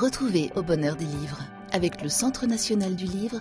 Retrouvez Au Bonheur des Livres avec le Centre national du livre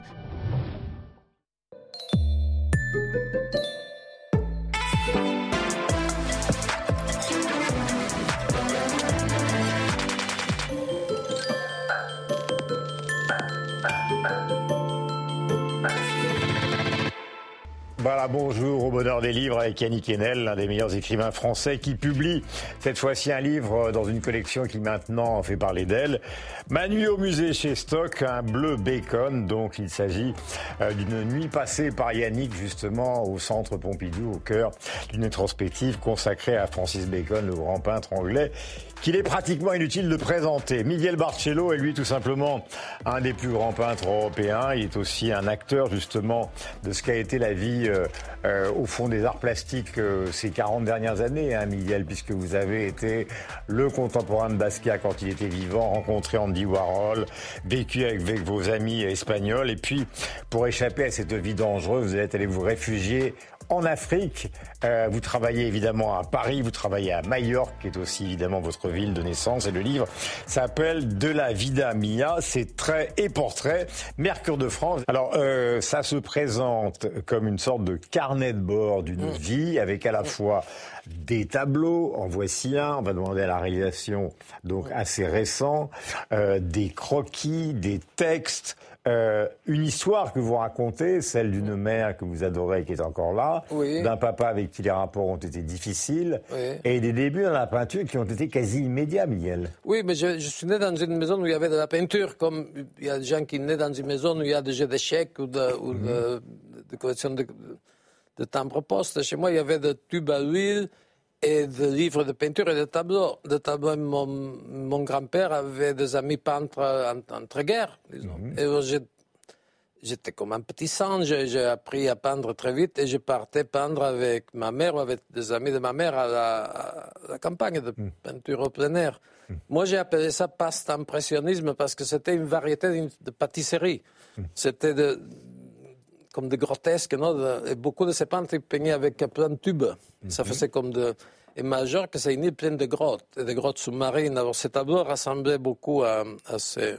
Voilà, bonjour au bonheur des livres avec Yannick Enel, l'un des meilleurs écrivains français qui publie cette fois-ci un livre dans une collection qui maintenant fait parler d'elle. Ma nuit au musée chez Stock, un bleu bacon, donc il s'agit euh, d'une nuit passée par Yannick justement au centre Pompidou, au cœur d'une rétrospective consacrée à Francis Bacon, le grand peintre anglais, qu'il est pratiquement inutile de présenter. Miguel Barcello est lui tout simplement un des plus grands peintres européens. Il est aussi un acteur justement de ce qu'a été la vie euh, euh, au fond des arts plastiques euh, ces 40 dernières années, hein, Miguel, puisque vous avez été le contemporain de Basquiat quand il était vivant, rencontré Andy Warhol, vécu avec, avec vos amis espagnols, et puis pour échapper à cette vie dangereuse, vous êtes allé vous réfugier en Afrique. Euh, vous travaillez évidemment à Paris, vous travaillez à Majorque, qui est aussi évidemment votre ville de naissance. Et le livre s'appelle De la Vida Mia. C'est trait et portrait. Mercure de France. Alors, euh, ça se présente comme une sorte de carnet de bord d'une Mm. vie, avec à la fois des tableaux. En voici un. On va demander à la réalisation, donc assez récent, euh, des croquis, des textes. Euh, une histoire que vous racontez, celle d'une mère que vous adorez et qui est encore là, Oui. d'un papa avec qui les rapports ont été difficiles, Oui. et des débuts dans la peinture qui ont été quasi immédiats, Miguel. Oui, mais je, je suis né dans une maison où il y avait de la peinture, comme il y a des gens qui naissent dans une maison où il y a des jeux d'échecs ou de, ou de, de collection de, de timbres-poste. Chez moi, il y avait des tubes à huile et des livres de peinture et des tableaux. Des tableaux, mon, mon grand-père avait des amis peintres en- entre-guerres, disons. J'ai- J'étais comme un petit singe, j'ai appris à peindre très vite et je partais peindre avec ma mère ou avec des amis de ma mère à la, à la campagne de peinture au plein air. Moi, j'ai appelé ça post-impressionnisme parce que c'était une variété de pâtisserie. C'était de- comme des grotesques, non et beaucoup de ces peintres peignaient avec plein de tubes. Ça faisait comme de... Et Majorque, c'est une île pleine de grottes, et de grottes sous-marines. Alors, ces tableaux ressemblaient beaucoup à, à ces...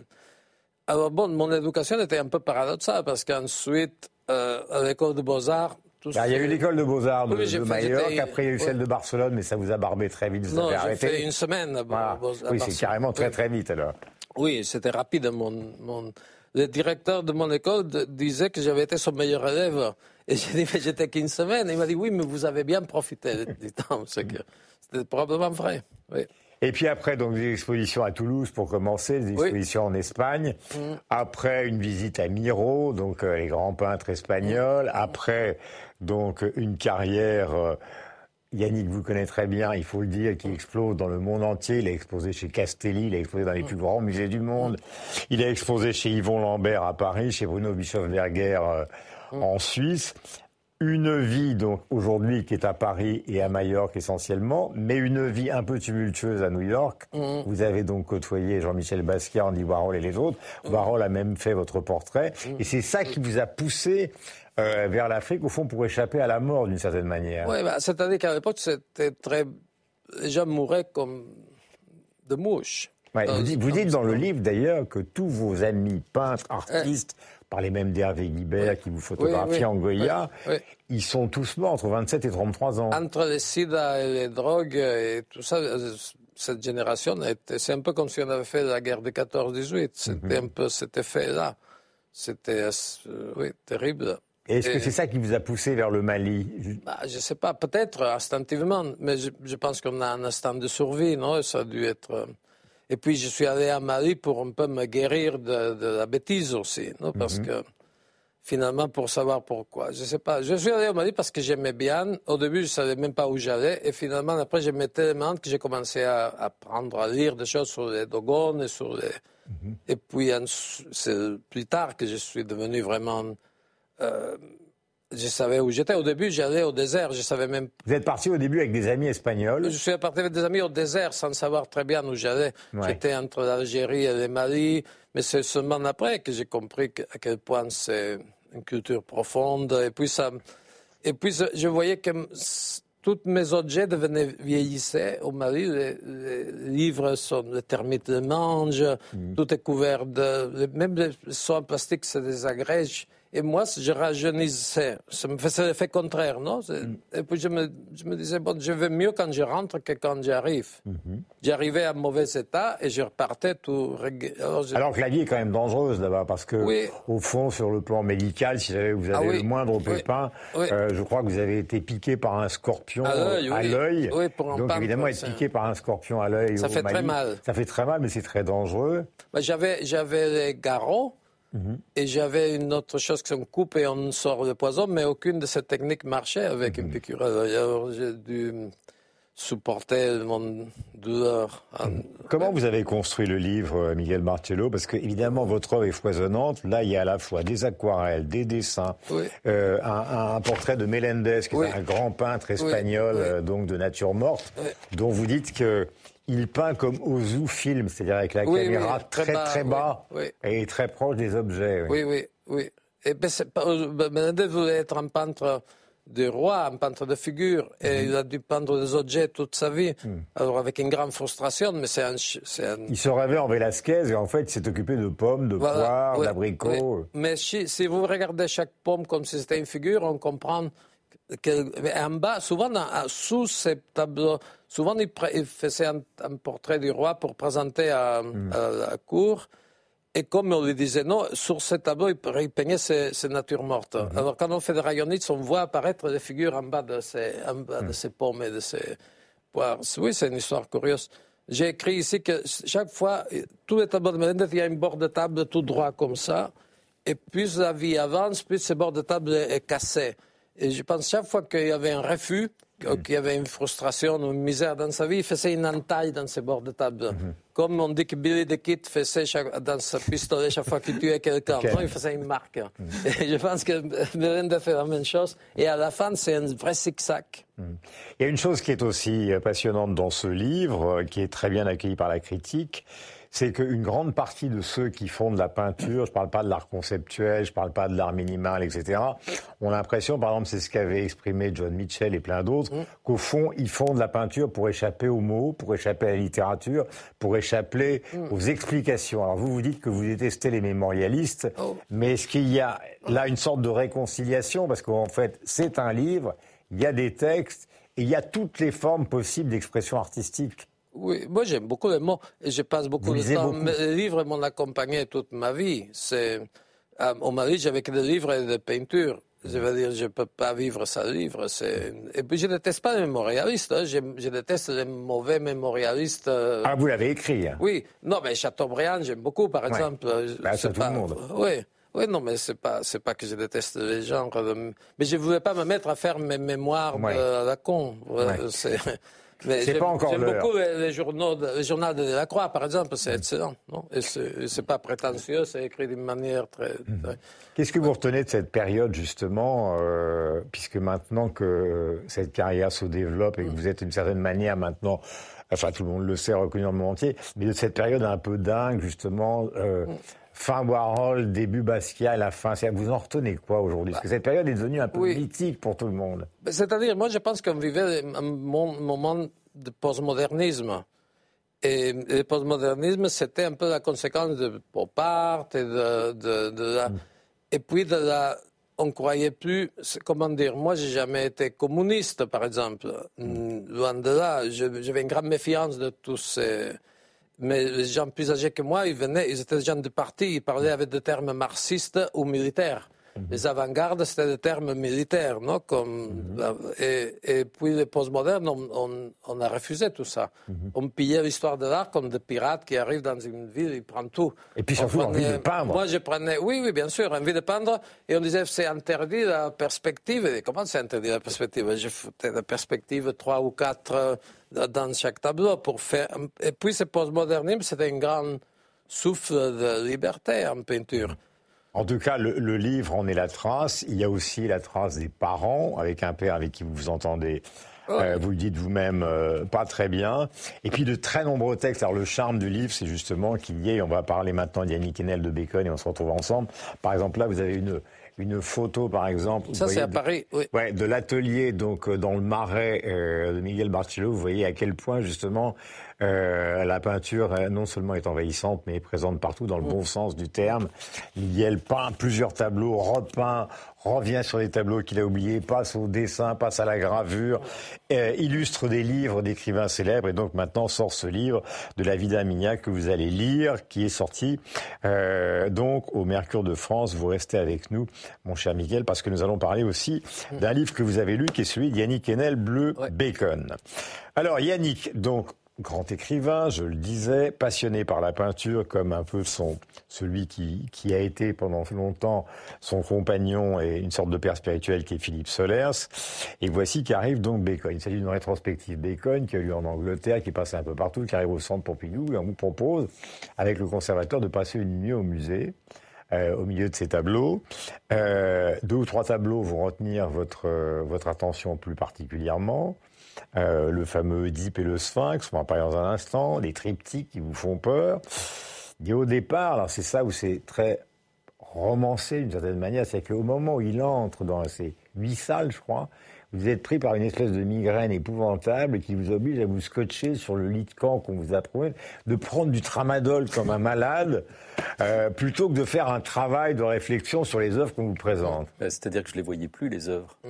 Alors bon, mon éducation était un peu paradoxale parce qu'ensuite, euh, à l'école de beaux-arts, tout Ah, il y a eu l'école de beaux-arts de, Oui, de Majorque, après il y a eu celle de Barcelone, mais ça vous a barbé très vite, vous Non, avez j'ai arrêté. fait une semaine. à Voilà. À Oui, c'est carrément très très vite alors. Oui, c'était rapide. Mon, mon- Le directeur de mon école de- disait que j'avais été son meilleur élève. Et j'ai dit, mais j'étais qu'une semaine. Il m'a dit, oui, mais vous avez bien profité du temps. C'était probablement vrai. Oui. Et puis après, donc des expositions à Toulouse pour commencer, des Oui. expositions en Espagne. Après une visite à Miro, donc euh, les grands peintres espagnols. Après donc une carrière. euh, Yannick vous connaît très bien, il faut le dire, qui explose dans le monde entier. Il a exposé chez Castelli, il a exposé dans les plus grands musées du monde. Il a exposé chez Yvon Lambert à Paris, chez Bruno Bischoff-Berger euh, en Suisse. Une vie, donc, aujourd'hui, qui est à Paris et à Majorque essentiellement, mais une vie un peu tumultueuse à New York. Vous avez donc côtoyé Jean-Michel Basquiat, Andy Warhol et les autres. Warhol a même fait votre portrait. Et c'est ça qui vous a poussé euh, vers l'Afrique, au fond, pour échapper à la mort, d'une certaine manière. Ouais, bah, C'est-à-dire qu'à l'époque, c'était très. Les gens mouraient comme de mouches. Ouais, vous, dites, vous dites dans le livre d'ailleurs que tous vos amis peintres, Euh. Parlez même d'Hervé Guibert qui vous photographie Oui, oui, en Goya, oui, oui. ils sont tous morts entre 27 et 33 ans. Entre les sida et les drogues et tout ça, euh, cette génération, c'est un peu comme si on avait fait la guerre de 14-18. C'était un peu cet effet-là. C'était, euh, oui, terrible. Est-ce que c'est ça qui vous a poussé vers le Mali? Bah, je ne sais pas, peut-être instinctivement, mais je, je pense qu'on a un instinct de survie, non? Ça a dû être. Et puis je suis allé à Mali pour un peu me guérir de, de la bêtise aussi, non Parce que finalement, pour savoir pourquoi, je sais pas. Je suis allé au Mali parce que j'aimais bien. Au début, je ne savais même pas où j'allais, et finalement, après, j'aimais tellement que j'ai commencé à apprendre à lire des choses sur les Dogones et sur les. Et puis, c'est plus tard que je suis devenu vraiment. euh, je savais où j'étais. Au début, j'allais au désert. Je savais même. Vous êtes parti au début avec des amis espagnols. Je suis parti avec des amis au désert sans savoir très bien où j'allais. Ouais. J'étais entre l'Algérie et le Mali. Mais c'est seulement après que j'ai compris à quel point c'est une culture profonde. Et puis, ça, et puis je- voyais que tous mes objets devenaient vieillissés. Au Mali, les, livres sont des termites de mange, mm. tout est couvert de. Même les soins plastiques, c'est des agrèges. Et moi, je rajeunissais. Ça me faisait l'effet contraire, non? Mm. Et puis je me, je me, disais, bon, je vais mieux quand je rentre que quand j'arrive. Mm-hmm. J'arrivais à mauvais état et je repartais tout. Alors, que la vie est quand même dangereuse là-bas, parce que, au fond, sur le plan médical, si vous avez ah le moindre pépin, euh, je crois que vous avez été piqué par un scorpion à l'œil. Donc, évidemment, être piqué par un scorpion à l'œil. Ça fait très mal. Ça fait très mal, mais c'est très dangereux. Bah, j'avais les garrots. Et j'avais une autre chose qu'on coupe et on sort le poison, mais aucune de ces techniques marchait avec une piqûre. Alors j'ai dû supporter mon douleur. Comment vous avez construit le livre, Miguel Marcello? Parce que évidemment, votre œuvre est foisonnante. Là, il y a à la fois des aquarelles, des dessins, euh, un, portrait de Melendez, qui est un grand peintre espagnol, euh, donc de nature morte, dont vous dites que il peint comme Ozu film, c'est-à-dire avec la caméra très très bas, et très proche des objets. Oui, oui, oui. Et ben, ben, Menendez voulait être un peintre de roi, un peintre de figure, et mhm. il a dû peindre des objets toute sa vie. Mhm. Alors avec une grande frustration, mais c'est un, Il se rêvait en Velasquez et en fait il s'est occupé de pommes, de poires, d'abricots. Mais si, si, vous regardez chaque pomme comme si c'était une figure, on comprend en bas, souvent sous ces tableaux, souvent il, faisait un, portrait du roi pour présenter à, hmm. la cour. Et comme on lui disait non, sur ces tableaux, il, peignait ses, natures mortes. Hmm. Alors quand on fait des rayonnites, on voit apparaître des figures en bas de ces, en bas de ces pommes et de ces poires. Oui, c'est une histoire curieuse. J'ai écrit ici que chaque fois, tous les tableaux de Melendez, il y a un bord de table tout droit comme ça. Et plus la vie avance, plus ce bord de table est cassé. Et je pense chaque fois qu'il y avait un refus, mm. qu'il y avait une frustration ou une misère dans sa vie, il faisait une entaille dans ses bords de table. Mm-hmm. Comme on dit que Billy the Kid faisait dans sa pistolet chaque fois qu'il tuait quelqu'un. il faisait une marque. Mm. Et je pense que Belinda fait la même chose. Et à la fin, c'est un vrai zigzag. Mm. Il y a une chose qui est aussi passionnante dans ce livre, qui est très bien accueilli par la critique, c'est qu'une grande partie de ceux qui font de la peinture, je ne parle pas de l'art conceptuel, je ne parle pas de l'art minimal, etc., ont l'impression, par exemple, c'est ce qu'avait exprimé John Mitchell et plein d'autres, mmh. qu'au fond, ils font de la peinture pour échapper aux mots, pour échapper à la littérature, pour échapper mmh. aux explications. Alors vous, vous dites que vous détestez les mémorialistes, oh. mais est-ce qu'il y a là une sorte de réconciliation? Parce qu'en fait, c'est un livre, il y a des textes, et il y a toutes les formes possibles d'expression artistique. Oui, moi j'aime beaucoup les mots et je passe beaucoup de temps. Les livres m'ont accompagné toute ma vie. C'est, euh, au Mali, j'avais que des livres et des peintures. Je veux dire, je ne peux pas vivre sans livre. Et puis, je ne déteste pas les mémorialistes. Hein. Je, déteste les mauvais mémorialistes. Euh. Ah, vous l'avez écrit hein. Oui. Non, mais Chateaubriand, j'aime beaucoup, par exemple. Bah, c'est tout le monde. Oui. Oui, non, mais c'est pas, c'est pas que je déteste les gens. Mais je voulais pas me mettre à faire mes mémoires à la con. C'est... C'est pas encore J'aime beaucoup les, journaux, le journal de la Croix, par exemple, c'est excellent. Non? Et c'est pas prétentieux, c'est écrit d'une manière très. Mhm. Qu'est-ce que vous retenez de cette période, justement, euh, puisque maintenant que cette carrière se développe et que mhm. vous êtes d'une certaine manière maintenant enfin tout le monde le sait, reconnu dans le monde entier, mais de cette période un peu dingue, justement, euh, fin Warhol, début Basquiat, la fin. Vous en retenez quoi aujourd'hui? Parce que cette période est devenue un peu mythique pour tout le monde. C'est-à-dire, moi, je pense qu'on vivait un moment de postmodernisme. Et le postmodernisme, c'était un peu la conséquence de pop art et de, de, la... Mm. Et puis, de la... on croyait plus... Comment dire Moi, j'ai jamais été communiste, par exemple. Mm. Loin de là. J'avais une grande méfiance de tous ces mais les gens plus âgés que moi, ils venaient, ils étaient des gens de parti, ils parlaient avec des termes marxistes ou militaires. Mhm. Les avant-gardes, c'était des termes militaires, non Comme, mhm. et, et, puis les postmodernes, on, on, on, a refusé tout ça. Mhm. On pillait l'histoire de l'art comme des pirates qui arrivent dans une ville, ils prennent tout. Et puis surtout, envie de peindre. Moi, je prenais, oui, oui, bien sûr, envie de peindre. Et on disait, c'est interdit la perspective. Et comment c'est interdit la perspective? Je foutais la perspective trois ou quatre dans chaque tableau pour faire. Et puis ce postmodernisme, c'était un grand souffle de liberté en peinture. En tout cas, le, livre en est la trace. Il y a aussi la trace des parents, avec un père avec qui vous vous entendez. Euh, vous le dites vous-même, euh, pas très bien. Et puis de très nombreux textes. Alors le charme du livre, c'est justement qu'il y ait, on va parler maintenant d'Yannick Enel de Bacon et on se retrouve ensemble. Par exemple, là, vous avez une, une photo, par exemple. Ça, c'est à Paris, oui. Ouais, de l'atelier, donc, dans le marais de Miguel Barcello. Vous voyez à quel point, justement, euh, la peinture, non seulement est envahissante, mais est présente partout dans le bon sens du terme. Miguel peint plusieurs tableaux, repeint, revient sur des tableaux qu'il a oubliés, passe au dessin, passe à la gravure, euh, illustre des livres d'écrivains célèbres. Et donc maintenant sort ce livre de la vie d'Armignac que vous allez lire, qui est sorti euh, donc au Mercure de France. Vous restez avec nous, mon cher Miguel, parce que nous allons parler aussi d'un livre que vous avez lu, qui est celui d'Yannick Enel, Bleu Bacon. Alors Yannick, donc grand écrivain, je le disais, passionné par la peinture, comme un peu son, celui qui, qui a été pendant longtemps son compagnon et une sorte de père spirituel qui est Philippe Solers. Et voici qu'arrive donc Bacon. Il s'agit d'une rétrospective Bacon qui a lieu en Angleterre, qui est passée un peu partout, qui arrive au centre Pompidou, et on vous propose, avec le conservateur, de passer une nuit au musée. Euh, au milieu de ces tableaux. Euh, deux ou trois tableaux vont retenir votre, votre attention plus particulièrement. Euh, le fameux Oedipe et le Sphinx, on va en parler dans un instant, les triptyques qui vous font peur. Et au départ, alors c'est ça où c'est très romancé d'une certaine manière, c'est qu'au moment où il entre dans ces huit salles, je crois, vous êtes pris par une espèce de migraine épouvantable qui vous oblige à vous scotcher sur le lit de camp qu'on vous a prouvé, de prendre du tramadol comme un malade, euh, plutôt que de faire un travail de réflexion sur les œuvres qu'on vous présente. C'est-à-dire que je ne les voyais plus, les œuvres, mm.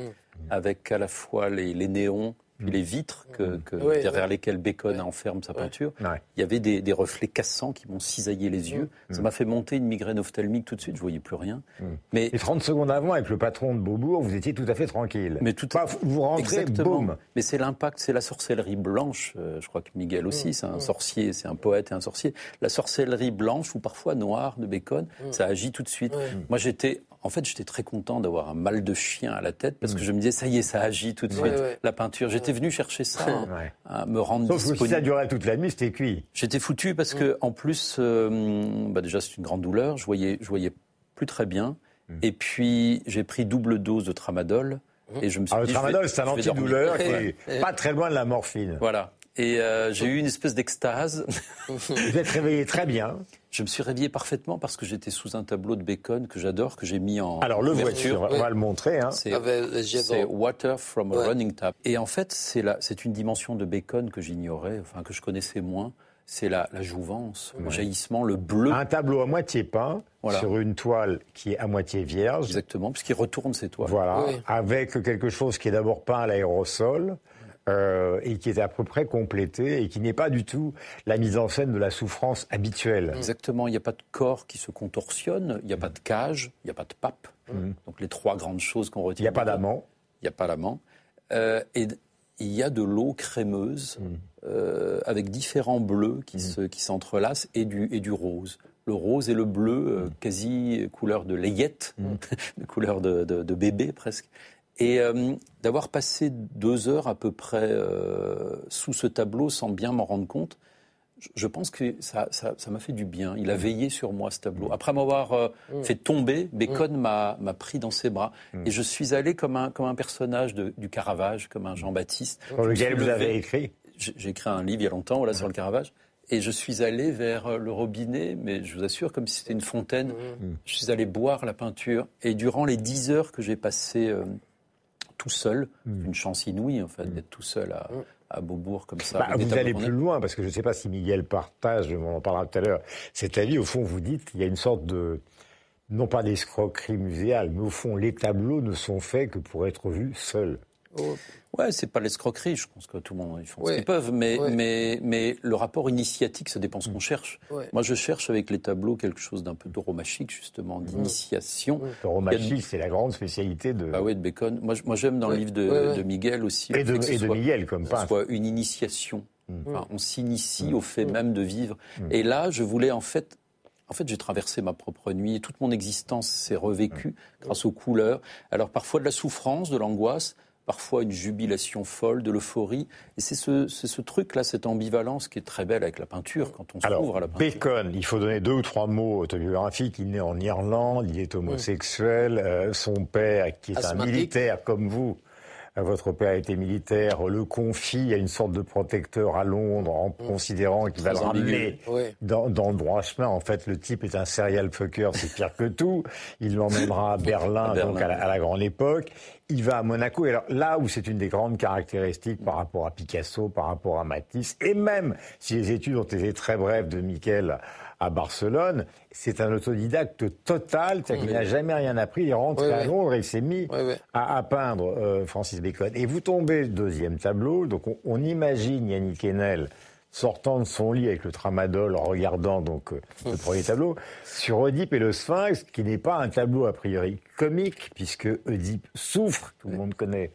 avec à la fois les, les néons, puis les vitres que, que derrière lesquelles Bacon enferme sa peinture, il y avait des, des reflets cassants qui m'ont cisaillé les yeux. Ça m'a fait monter une migraine ophtalmique tout de suite, je voyais plus rien. Mais Et 30 secondes avant, avec le patron de Beaubourg, vous étiez tout à fait tranquille. Mais tout vous rentrez, boum. Mais c'est l'impact, c'est la sorcellerie blanche. Euh, je crois que Miguel aussi, c'est un sorcier, c'est un poète et un sorcier. La sorcellerie blanche ou parfois noire de Bacon, ça agit tout de suite. Moi, j'étais en fait, j'étais très content d'avoir un mal de chien à la tête parce que je me disais, ça y est, ça agit tout de suite, la peinture. J'étais venu chercher ça, hein, à me rendre Sauf disponible. Que si ça durait toute la nuit, c'était cuit. J'étais foutu parce que, en plus, euh, bah déjà, c'est une grande douleur. Je voyais, je voyais plus très bien. Mm. Et puis, j'ai pris double dose de tramadol. Mm. Et je me suis ah, dit, le tramadol, c'est un antidouleur qui est pas très loin de la morphine. Voilà. Et euh, j'ai eu une espèce d'extase. Vous êtes réveillé très bien. Je me suis réveillé parfaitement parce que j'étais sous un tableau de Bacon que j'adore, que j'ai mis en. Alors le voiture, on va le montrer. Hein. C'est Water from a Running Tap. Et en fait, c'est une dimension de Bacon que j'ignorais, enfin que je connaissais moins. C'est la, jouvence, le jaillissement, le bleu. Un tableau à moitié peint sur une toile qui est à moitié vierge. Exactement, puisqu'il retourne ses toiles. Voilà, avec quelque chose qui est d'abord peint à l'aérosol euh, et qui est à peu près complété et qui n'est pas du tout la mise en scène de la souffrance habituelle. Exactement, il n'y a pas de corps qui se contorsionne, il n'y a pas de cage, il n'y a pas de pape. Mm. Donc les trois grandes choses qu'on retient. Il n'y a pas d'amant. Il n'y a pas d'amant. Euh, et il y a de l'eau crémeuse mm. euh, avec différents bleus qui mm. qui s'entrelacent et du, et du rose le rose et le bleu, quasi couleur de layette, couleur de, de, bébé presque. Et euh, d'avoir passé deux heures à peu près euh, sous ce tableau sans bien m'en rendre compte, je pense que ça, ça, m'a fait du bien. Il a mm. veillé sur moi, ce tableau. Après m'avoir euh, mm. fait tomber, Bacon mm. m'a pris dans ses bras. Et je suis allé comme un, comme un personnage de, du Caravage, comme un Jean-Baptiste. Sur lequel vous avez écrit J'ai écrit un livre il y a longtemps, voilà, sur le Caravage. Et je suis allé vers le robinet, mais je vous assure, comme si c'était une fontaine. Je suis allé boire la peinture. Et durant les dix heures que j'ai passées tout seul. Hmm. Une chance inouïe, en fait, hmm. d'être tout seul à, hmm. à, Beaubourg comme ça. Bah, vous allez plus loin, parce que je ne sais pas si Miguel partage, on en parlera tout à l'heure, cet avis. Au fond, vous dites qu'il y a une sorte de, non pas d'escroquerie muséale, mais au fond, les tableaux ne sont faits que pour être vus seuls. Oh. Ouais, c'est pas l'escroquerie. Je pense que tout le monde ils font ce qu'ils peuvent, mais mais mais le rapport initiatique, ça dépend ce qu'on mm. cherche. Moi, je cherche avec les tableaux quelque chose d'un peu tauromachique, justement, mm. d'initiation. Tauromachique, c'est la grande spécialité de. Ah oui, de Bacon. Moi, moi, j'aime dans le livre de, de, Miguel aussi. Et de, et de Miguel comme pas. Soit une initiation. Mm. Enfin, on s'initie au fait même de vivre. Et là, je voulais en fait en fait, j'ai traversé ma propre nuit et toute mon existence s'est revécue grâce aux couleurs. Alors parfois de la souffrance, de l'angoisse, parfois une jubilation folle, de l'euphorie. Et c'est ce, ce truc-là, cette ambivalence qui est très belle avec la peinture, quand on s'ouvre à la peinture. Bacon, il faut donner deux ou trois mots autobiographiques. Il naît en Irlande, il est homosexuel. Euh, son père, qui est un militaire comme vous, votre père était militaire, le confie à une sorte de protecteur à Londres en considérant qu'il va le ramener dans, le droit chemin. En fait, le type est un serial fucker, c'est pire que tout. Il l'emmènera à Berlin, donc à la, grande époque. Il va à Monaco. Et alors là où c'est une des grandes caractéristiques par rapport à Picasso, par rapport à Matisse, et même si les études ont été très brèves de Michel à Barcelone, c'est un autodidacte total, c'est-à-dire qu'il n'a jamais rien appris, il est rentré à Londres et il s'est mis à, peindre euh, Francis Bacon. Et vous tombez, deuxième tableau, donc on, imagine Yannick Enel sortant de son lit avec le tramadol, en regardant donc euh, le premier tableau, sur Oedipe et le Sphinx, qui n'est pas un tableau a priori comique, puisque Oedipe souffre, tout le monde connaît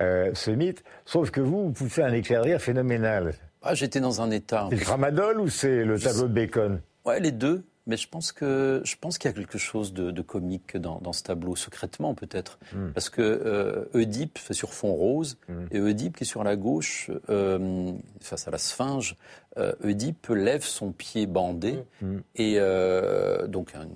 euh, ce mythe, sauf que vous, vous poussez un éclair de rire phénoménal. Ah, J'étais dans un état. C'est le tramadol ou c'est le tableau de Bacon? Ouais, les deux. Mais je pense que je pense qu'il y a quelque chose de, comique dans, ce tableau, secrètement peut-être, hmm. parce que euh, Oedipe fait sur fond rose hmm. et Oedipe qui est sur la gauche euh, face à la Sphinge, euh, Oedipe lève son pied bandé hmm. et euh, donc un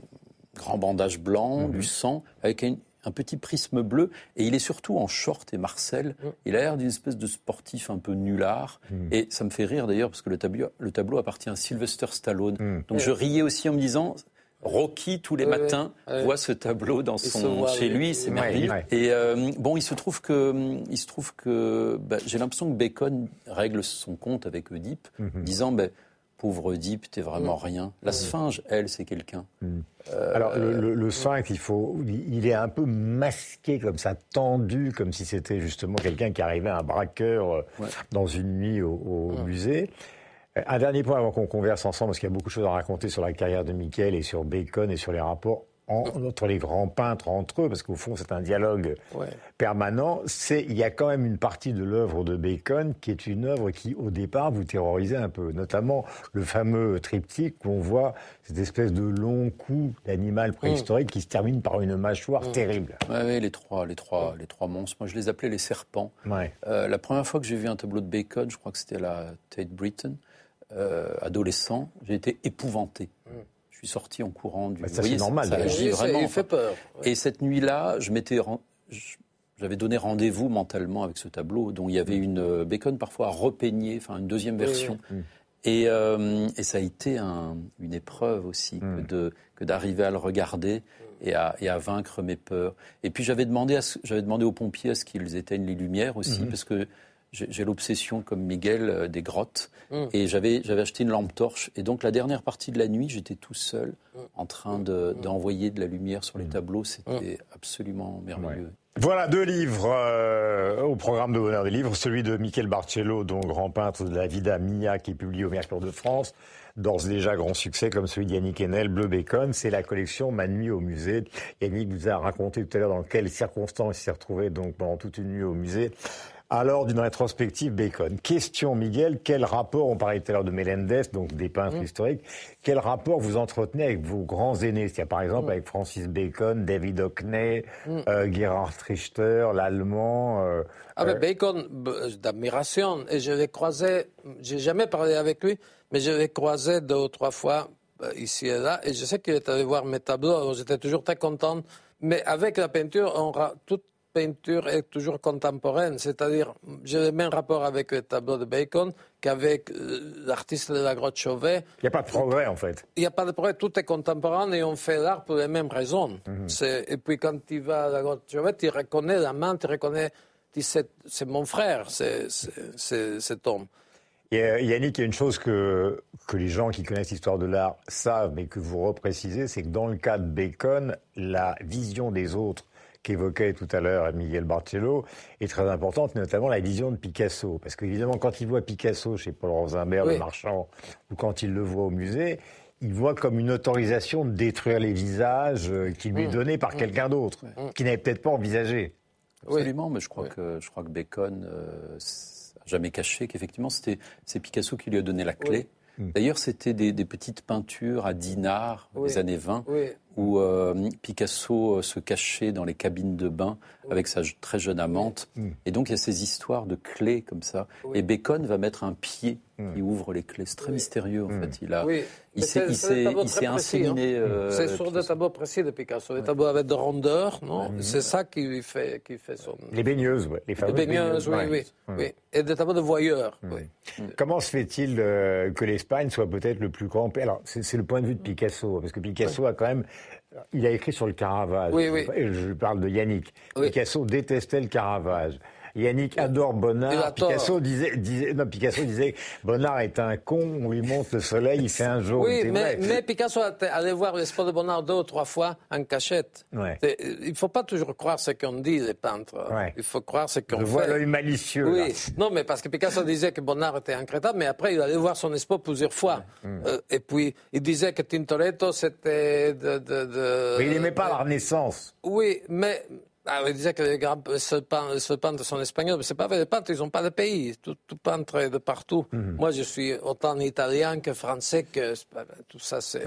grand bandage blanc, du sang avec une, un petit prisme bleu, et il est surtout en short et Marcel. Mm. Il a l'air d'une espèce de sportif un peu nulard, mm. et ça me fait rire d'ailleurs parce que le tableau, le tableau appartient à Sylvester Stallone. Mm. Donc je riais aussi en me disant, Rocky tous les matins voit ce tableau dans son chez lui, c'est merveilleux. Et euh, bon, il se trouve que il se trouve que bah, j'ai l'impression que Bacon règle son compte avec Oedipe, mm-hmm. disant ben pauvre Oedipe, t'es vraiment mm. rien. La mm. sphinge, elle, c'est quelqu'un. Mm. Euh, Alors, le, sphinx, il, faut, il est un peu masqué comme ça, tendu, comme si c'était justement quelqu'un qui arrivait, un braqueur, euh, dans une nuit au, musée. Euh, un dernier point avant qu'on converse ensemble, parce qu'il y a beaucoup de choses à raconter sur la carrière de Michael et sur Bacon et sur les rapports entre les grands peintres entre eux, parce qu'au fond c'est un dialogue permanent, c'est il y a quand même une partie de l'œuvre de Bacon qui est une œuvre qui au départ vous terrorisait un peu, notamment le fameux triptyque où on voit cette espèce de long cou d'animal préhistorique qui se termine par une mâchoire mm. terrible. Oui, les trois, les trois, les trois monstres. Moi je les appelais les serpents. Euh, la première fois que j'ai vu un tableau de Bacon, je crois que c'était à la Tate Britain, euh, adolescent, j'ai été épouvanté. Mm suis sorti en courant du. Bah, ça, c'est normal. Ça agit vraiment. fait peur. Et cette nuit-là, je m'étais. J'avais donné rendez-vous mentalement avec ce tableau, dont il y avait une euh, Bacon parfois repeignée, enfin une deuxième version. Et, euh, et, ça a été un, une épreuve aussi que, mm. de, que d'arriver à le regarder et à, et à, vaincre mes peurs. Et puis j'avais demandé, à, j'avais demandé aux pompiers à ce qu'ils éteignent les lumières aussi, mm-hmm. parce que j'ai l'obsession, comme Miguel, euh, des grottes. Mm. Et j'avais acheté une lampe torche. Et donc, la dernière partie de la nuit, j'étais tout seul, mm. en train mm. d'envoyer de, la lumière sur les tableaux. C'était absolument merveilleux. Voilà deux livres euh, au programme de Bonheur des livres. Celui de Michel Barcello, dont grand peintre de la Vida Mia, qui est publié au Mercure de France. D'ores déjà grand succès, comme celui d'Yannick Enel, Bleu Bacon. C'est la collection Ma nuit au musée. Yannick vous a raconté tout à l'heure dans quelles circonstances il s'est retrouvé donc pendant toute une nuit au musée alors d'une rétrospective Bacon. Question, Miguel, quel rapport, on parlait tout à l'heure de Melendez, donc des peintres mm. historiques, quel rapport vous entretenez avec vos grands aînés? C'est-à-dire par exemple mm. avec Francis Bacon, David Hockney, mm. euh, Gerhard Richter, l'allemand. Euh, ah, euh, Bacon, d'admiration, et je l'ai croisé, j'ai jamais parlé avec lui, mais je l'ai croisé deux ou trois fois ici et là, et je sais qu'il est allé voir mes tableaux, j'étais toujours très content. Mais avec la peinture, on, tout, peinture est toujours contemporaine, c'est-à-dire j'ai le même rapport avec le tableau de Bacon qu'avec euh, l'artiste de la grotte Chauvet. Il n'y a pas de progrès en fait. Il n'y a pas de progrès, tout est contemporain et on fait l'art pour les mêmes raisons. Mhm. Et puis quand tu vas à la grotte Chauvet, tu reconnais la main, tu reconnais, c'est mon frère, c'est cet homme. Euh, Yannick, il y a une chose que, que les gens qui connaissent l'histoire de l'art savent, mais que vous reprécisez, c'est que dans le cas de Bacon, la vision des autres qu'évoquait tout à l'heure Miguel Barcello est très importante, notamment la vision de Picasso. Parce qu'évidemment, quand il voit Picasso chez Paul Rosenberg, le marchand, ou quand il le voit au musée, il voit comme une autorisation de détruire les visages euh, qui lui est mmh. donnés par mmh. quelqu'un d'autre, mmh. qui n'avait peut-être pas envisagé. Absolument, mais je crois, que, je crois que Bacon n'a euh, jamais caché qu'effectivement, c'était, c'est Picasso qui lui a donné la clé. D'ailleurs, c'était des, petites peintures à dinars des années 20 où euh, Picasso euh, se cachait dans les cabines de bain avec sa très jeune amante. Et donc il y a ces histoires de clés comme ça. Oui. Et Bacon va mettre un pied qui ouvre les clés. C'est très mystérieux en fait. Il a, Oui, il s'est, c'est précis, inséminé. euh, C'est sur des tableaux précis de Picasso, des tableaux avec de rondeur, non? C'est ça qui lui fait, qui fait son. Les baigneuses, ouais, les Les fameuses baigneuses, oui, ouais. oui, oui. Et des tableaux de voyeurs, oui. Comment se fait-il euh, que l'Espagne soit peut-être le plus grand pays Alors, c'est c'est le point de vue de Picasso, parce que Picasso a quand même. Il a écrit sur le Caravage. Oui, oui. Je parle de Yannick. Oui. Picasso détestait le Caravage. Yannick adore Il Bonnard. tort. Picasso disait, disait, non, Picasso disait, Bonnard est un con, on lui montre le soleil, il fait un jour. Oui, mais, Picasso a été allé voir l'espoir de Bonnard deux ou trois fois en cachette. Ouais. C'est- Il ne faut pas toujours croire ce qu'on dit, les peintres. Ouais. Il faut croire ce qu'on fait. vois l'œil malicieux. là. Oui, non, mais parce que Picasso disait que Bonnard était un crétin, mais après il allait voir son espoir plusieurs fois. Euh, et puis il disait que Tintoretto c'était de, de, de- Mais il n'aimait pas la Renaissance. Oui, mais ah, il disait que les grands seuls peintres, sont espagnols, mais c'est pas vrai. Les peintres, ils n'ont pas de pays. Tout, tout peintre est de partout. Moi, je suis autant italien que français que tout ça. C'est.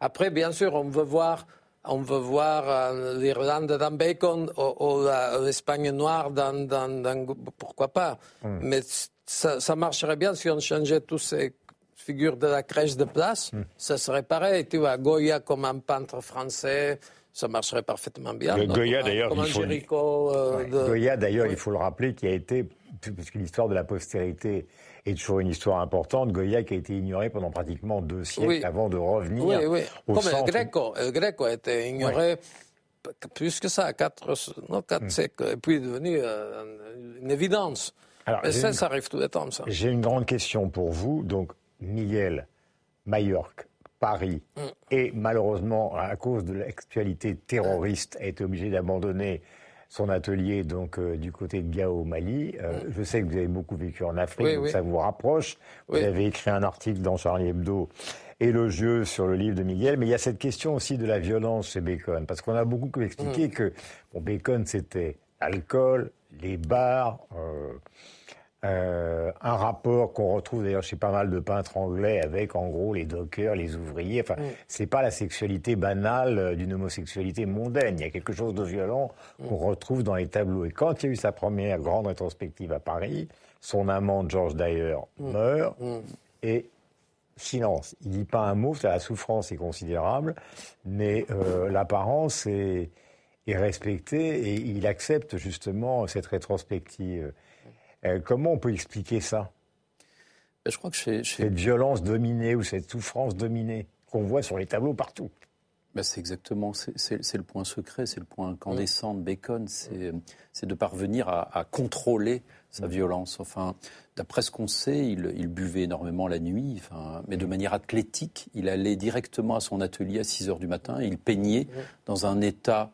Après, bien sûr, on veut voir. On veut voir euh, l'Irlande dans Bacon ou, l'Espagne noire dans, dans, dans- Pourquoi pas Mais ça, ça marcherait bien si on changeait tous ces figures de la crèche de place. Ça serait pareil. Tu vois, Goya comme un peintre français, ça marcherait parfaitement bien. Le non Goya, d'ailleurs, il faut- euh, Ouais. de- Oui. il faut le rappeler, qui a été, puisque l'histoire de la postérité est toujours une histoire importante, Goya qui a été ignoré pendant pratiquement deux siècles Oui. avant de revenir Oui, oui. au Comme centre. le Greco. Le Greco a été ignoré plus que ça, quatre, non, quatre Hmm. siècles, et puis est devenu euh, une évidence. Alors, Mais ça, une- ça arrive tout le temps, ça. J'ai une grande question pour vous. Donc, Miguel, Majorque, Paris, Mm. et malheureusement, à cause de l'actualité terroriste, a été obligé d'abandonner son atelier donc euh, du côté de Gao au Mali. Euh, Je sais que vous avez beaucoup vécu en Afrique, Mm. Oui, donc oui. ça vous rapproche. Vous avez écrit un article dans Charlie Hebdo élogieux sur le livre de Miguel, mais il y a cette question aussi de la violence chez Bacon, parce qu'on a beaucoup Mm. expliqué que bon, Bacon c'était l'alcool, les bars. euh, euh, un rapport qu'on retrouve d'ailleurs chez pas mal de peintres anglais avec en gros les dockers, les ouvriers. Enfin, c'est pas la sexualité banale euh, d'une homosexualité mondaine. Il y a quelque chose de violent qu'on retrouve dans les tableaux. Et quand il y a eu sa première grande rétrospective à Paris, son amant George Dyer meurt et silence. Il dit pas un mot. La souffrance est considérable, mais euh, l'apparence est, est respectée et il accepte justement cette rétrospective. Euh, comment on peut expliquer ça? Ben, Je crois que chez, chez Cette violence dominée ou cette souffrance dominée qu'on voit sur les tableaux partout. Ben, c'est exactement, c'est- le point secret, c'est le point incandescent de Bacon, c'est c'est de parvenir à, à contrôler sa violence. Enfin, d'après ce qu'on sait, il, il buvait énormément la nuit, enfin, mais de manière athlétique. Il allait directement à son atelier à 6 heures du matin et il peignait dans un état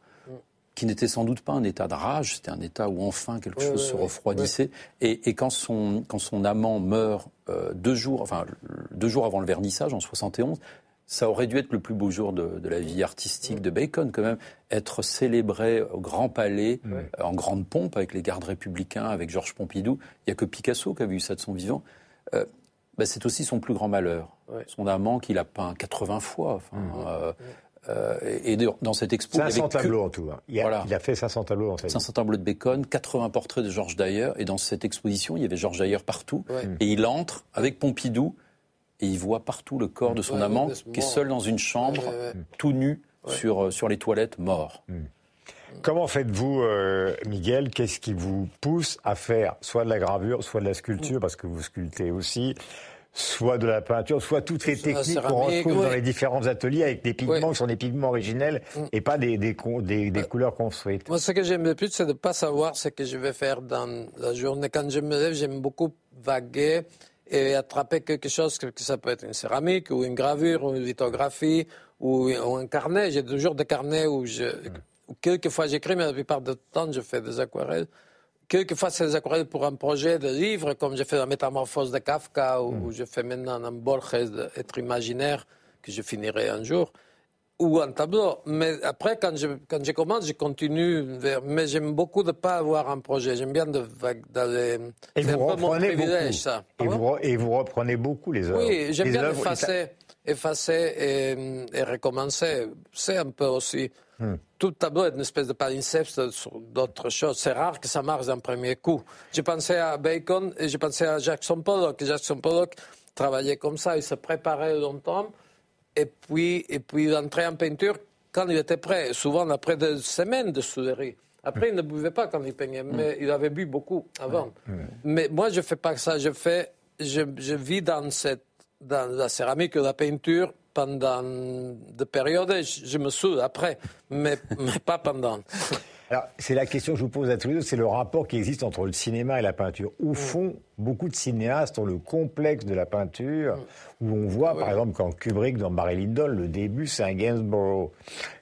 qui n'était sans doute pas un état de rage, c'était un état où enfin quelque Oui, chose oui, se oui. refroidissait. Et, et quand, son, quand son amant meurt euh, deux, jours, enfin, deux jours avant le vernissage, en 71, ça aurait dû être le plus beau jour de, de la vie artistique de Bacon, quand même, être célébré au Grand Palais, euh, en grande pompe, avec les gardes républicains, avec Georges Pompidou. Il n'y a que Picasso qui a vu ça de son vivant. Euh, bah, c'est aussi son plus grand malheur. Son amant qu'il a peint 80 fois. Enfin, euh, et de- dans cette expo, il y avait 500 que- tableaux en tout. hein. Il, a, Voilà. il a fait 500 tableaux sa vie. 500 tableaux de Bacon, 80 portraits de Georges Dyer. Et dans cette exposition, il y avait Georges Dyer partout. Ouais. Et il entre avec Pompidou et il voit partout le corps de son Ouais, amant qui est seul dans une chambre, Ouais, ouais. tout nu, sur, euh, sur les toilettes, mort. Comment faites-vous, euh, Miguel? Qu'est-ce qui vous pousse à faire soit de la gravure, soit de la sculpture, parce que vous sculptez aussi, soit de la peinture, soit toutes les techniques qu'on retrouve dans les différents ateliers avec des pigments qui sont des pigments originels et pas des, des, couleurs construites. Moi, ce que j'aime le plus, c'est de ne pas savoir ce que je vais faire dans la journée. Quand je me lève, j'aime beaucoup vaguer et attraper quelque chose, que, ça peut être une céramique ou une gravure ou une lithographie ou, ou un carnet. J'ai toujours des carnets où je... où quelquefois j'écris, mais la plupart du temps, je fais des aquarelles. Quelquefois, c'est des aquarelles pour un projet de livre, comme j'ai fait la métamorphose de Kafka, ou je fais maintenant un Borges d'être imaginaire, que je finirai un jour ou un tableau. Mais après, quand je, quand je commence, je continue vers. Mais j'aime beaucoup de ne pas avoir un projet. J'aime bien d'aller. Et vous reprenez beaucoup. ça. Et vous, et vous reprenez beaucoup les œuvres. Oui, j'aime bien effacer. effacer et, et recommencer. C'est un peu aussi. Tout tableau est une espèce de palimpseste sur d'autres choses. C'est rare que ça marche d'un premier coup. J'ai pensé à Bacon et j'ai pensé à Jackson Pollock. Jackson Pollock travaillait comme ça, il se préparait longtemps et puis, et puis il entrait en peinture quand il était prêt, souvent après des semaines de souderie. Après, il ne buvait pas quand il peignait, mais il avait bu beaucoup avant. Mais moi, je ne fais pas ça. Je, fais, je, je vis dans, cette, dans la céramique la peinture pendant des périodes, et je, me soude après, mais, mais pas pendant. Alors, c'est la question que je vous pose à tous les deux, c'est le rapport qui existe entre le cinéma et la peinture. Au fond, beaucoup de cinéastes ont le complexe de la peinture, où on voit, par exemple, quand Kubrick, dans Barry Lyndon, le début, c'est un Gainsborough.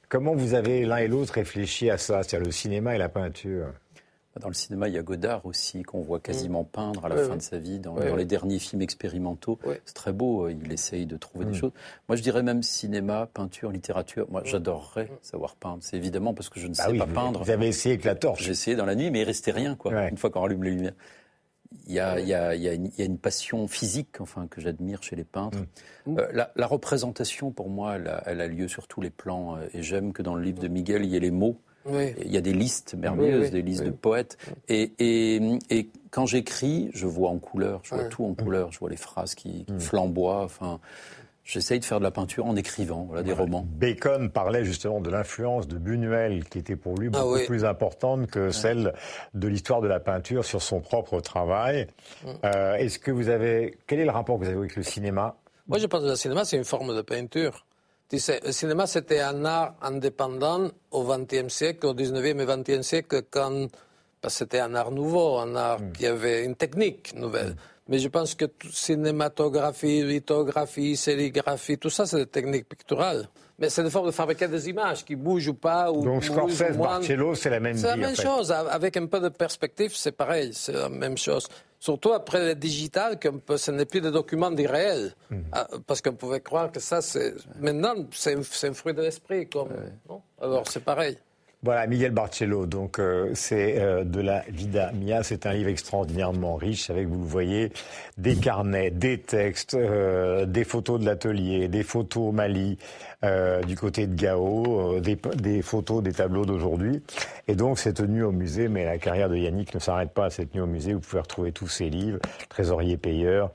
Comment vous avez l'un et l'autre réfléchi à ça, c'est-à-dire le cinéma et la peinture? Dans le cinéma, il y a Godard aussi, qu'on voit quasiment peindre à la Oui, fin oui. de sa vie, dans, Oui, dans oui. les derniers films expérimentaux. C'est très beau, euh, il essaye de trouver des choses. Moi, je dirais même cinéma, peinture, littérature. Moi, j'adorerais savoir peindre. C'est évidemment parce que je ne sais Ah oui, pas vous- peindre. Vous avez essayé avec la torche. J'ai essayé dans la nuit, mais il restait rien, quoi. Ouais. Une fois qu'on rallume les lumières. Il y, a, il, y a, il, y a une, il y a une passion physique, enfin, que j'admire chez les peintres. Euh, la, la représentation, pour moi, elle a, elle a lieu sur tous les plans. euh, Et j'aime que dans le livre de Miguel, il y ait les mots. Oui. Il y a des listes merveilleuses, Oui, oui, des listes oui. de poètes. Et, et, et quand j'écris, je vois en couleur, je vois tout en couleur, je vois les phrases qui, qui flamboient. Enfin, j'essaye de faire de la peinture en écrivant, voilà, des romans. Bacon parlait justement de l'influence de Buñuel, qui était pour lui Ah beaucoup oui. plus importante que celle de l'histoire de la peinture sur son propre travail. Euh, Est-ce que vous avez quel est le rapport que vous avez avec le cinéma? Moi, je pense que le cinéma, c'est une forme de peinture. Tu sais, le cinéma, c'était un art indépendant au XXe siècle, au XIXe et XXe siècle, quand parce que c'était un art nouveau, un art qui avait une technique nouvelle. Mais je pense que tout- cinématographie, lithographie, sérigraphie, tout ça, c'est des techniques picturales. Mais c'est des formes de fabriquer des images qui bougent ou pas. Ou Donc Scorsese. Barcello, c'est la même C'est la même fait. chose. Avec un peu de perspective, c'est pareil. C'est la même chose. Surtout après le digital, peut- ce n'est plus des documents d'irréel. Mhm. Ah, Parce qu'on pouvait croire que ça, c'est. Maintenant, c'est un, fruit de l'esprit. Comme... Alors, c'est pareil. Voilà, Miguel Barcello. Donc, euh, c'est euh, de la Vida Mia. C'est un livre extraordinairement riche avec, vous le voyez, des carnets, des textes, euh, des photos de l'atelier, des photos au Mali, euh, du côté de Gao, euh, des, des photos des tableaux d'aujourd'hui. Et donc, c'est tenu au musée, mais la carrière de Yannick ne s'arrête pas à cette tenue au musée. Vous pouvez retrouver tous ces livres, Trésorier payeur.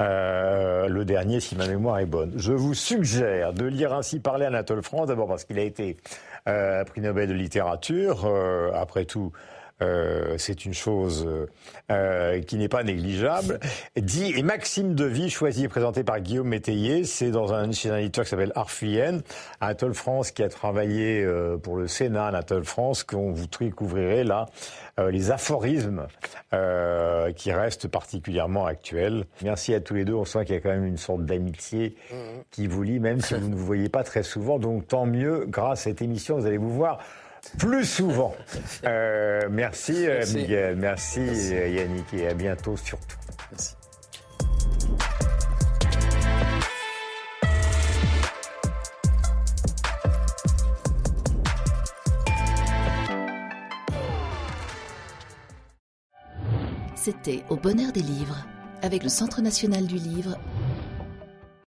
Euh, le dernier, si ma mémoire est bonne. Je vous suggère de lire ainsi parler Anatole France, d'abord parce qu'il a été prix Nobel de littérature. Euh, après tout, euh, c'est une chose euh, qui n'est pas négligeable. Dit et Maxime Devy, choisi et présenté par Guillaume Métayer, c'est dans un chez un éditeur qui s'appelle Arfuyen, Anatole France qui a travaillé euh, pour le Sénat, Anatole France, qu'on vous découvrirez là euh, les aphorismes euh, qui restent particulièrement actuels. Merci à tous les deux. On sent qu'il y a quand même une sorte d'amitié qui vous lie, même si vous ne vous voyez pas très souvent. Donc tant mieux, grâce à cette émission, vous allez vous voir plus souvent. Euh, merci, euh, Merci. Miguel, merci, euh, Yannick et à bientôt surtout. Merci. C'était Au bonheur des livres avec le Centre national du livre